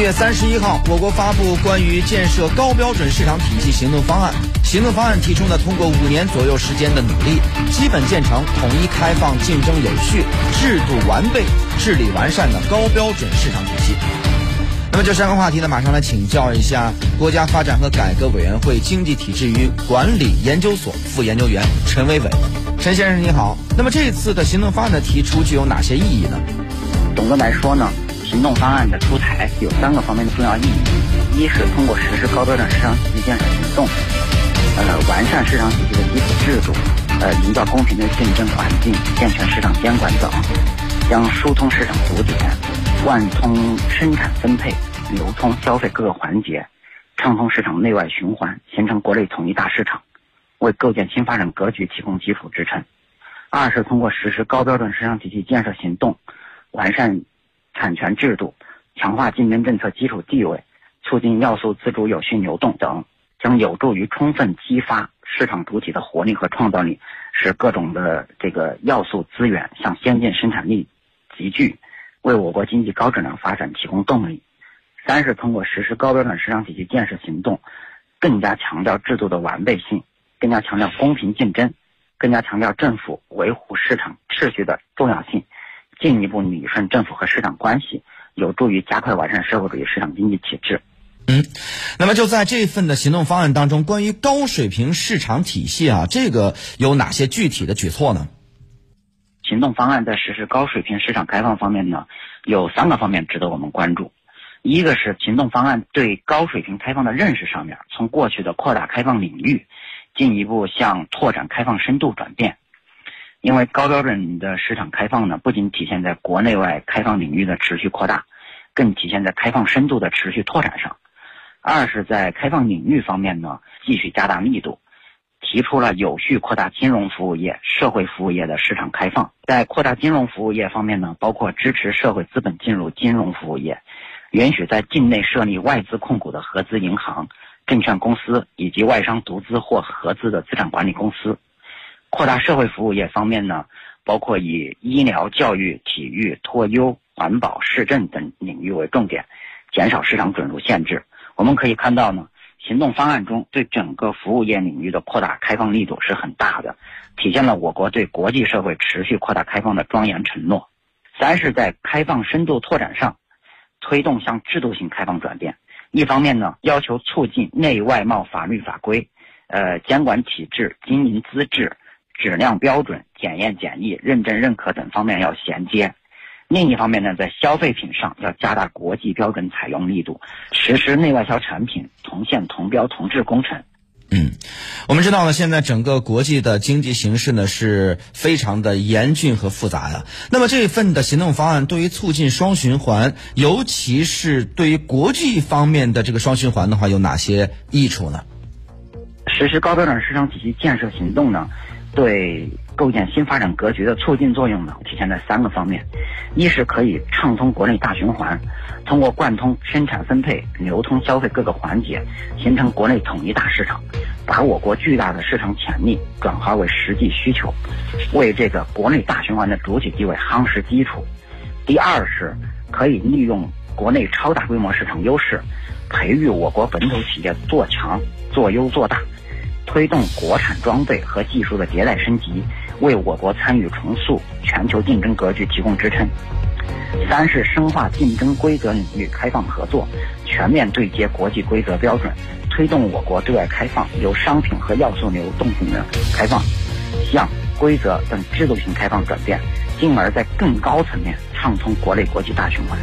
月三十一号，我国发布关于建设高标准市场体系行动方案。行动方案提出呢，通过五年左右时间的努力，基本建成统一开放、竞争有序、制度完备、治理完善的高标准市场体系。那么，这三个话题呢，马上来请教一下国家发展和改革委员会经济体制与管理研究所副研究员陈伟伟。陈先生你好。那么这次的行动方案的提出具有哪些意义呢？总的来说呢，行动方案的出台有三个方面的重要意义：一是通过实施高标准市场体系建设行动。呃，完善市场体系的基础制度，呃，营造公平的竞争环境，健全市场监管等，将疏通市场堵点，贯通生产分配、流通、消费各个环节，畅通市场内外循环，形成国内统一大市场，为构建新发展格局提供基础支撑。二是通过实施高标准市场体系建设行动，完善产权制度，强化竞争政策基础地位，促进要素自主有序流动等。将有助于充分激发市场主体的活力和创造力，使各种的这个要素资源向先进生产力集聚，为我国经济高质量发展提供动力。三是通过实施高标准市场体系建设行动，更加强调制度的完备性，更加强调公平竞争，更加强调政府维护市场秩序的重要性，进一步理顺政府和市场关系，有助于加快完善社会主义市场经济体制。嗯，那么就在这份的行动方案当中，关于高水平市场体系啊，这个有哪些具体的举措呢？行动方案在实施高水平市场开放方面呢，有三个方面值得我们关注。一个是行动方案对高水平开放的认识上面，从过去的扩大开放领域，进一步向拓展开放深度转变。因为高标准的市场开放呢，不仅体现在国内外开放领域的持续扩大，更体现在开放深度的持续拓展上。二是，在开放领域方面呢，继续加大力度，提出了有序扩大金融服务业、社会服务业的市场开放。在扩大金融服务业方面呢，包括支持社会资本进入金融服务业，允许在境内设立外资控股的合资银行、证券公司以及外商独资或合资的资产管理公司。扩大社会服务业方面呢，包括以医疗、教育、体育、托优、环保、市政等领域为重点，减少市场准入限制。我们可以看到呢，行动方案中对整个服务业领域的扩大开放力度是很大的，体现了我国对国际社会持续扩大开放的庄严承诺。三是，在开放深度拓展上，推动向制度性开放转变。一方面呢，要求促进内外贸法律法规、呃监管体制、经营资质、质量标准、检验检疫、认证认可等方面要衔接。另一方面呢，在消费品上要加大国际标准采用力度，实施内外销产品同线同标同质工程。嗯，我们知道呢，现在整个国际的经济形势呢是非常的严峻和复杂呀。那么这份的行动方案对于促进双循环，尤其是对于国际方面的这个双循环的话，有哪些益处呢？实施高标准市场体系建设行动呢？对构建新发展格局的促进作用呢，体现在三个方面：一是可以畅通国内大循环，通过贯通生产分配、流通、消费各个环节，形成国内统一大市场，把我国巨大的市场潜力转化为实际需求，为这个国内大循环的主体地位夯实基础；第二是可以利用国内超大规模市场优势，培育我国本土企业做强、做优、做大。推动国产装备和技术的迭代升级，为我国参与重塑全球竞争格局提供支撑。三是深化竞争规则领域开放合作，全面对接国际规则标准，推动我国对外开放由商品和要素流动性的开放，向规则等制度性开放转变，进而在更高层面畅通国内国际大循环。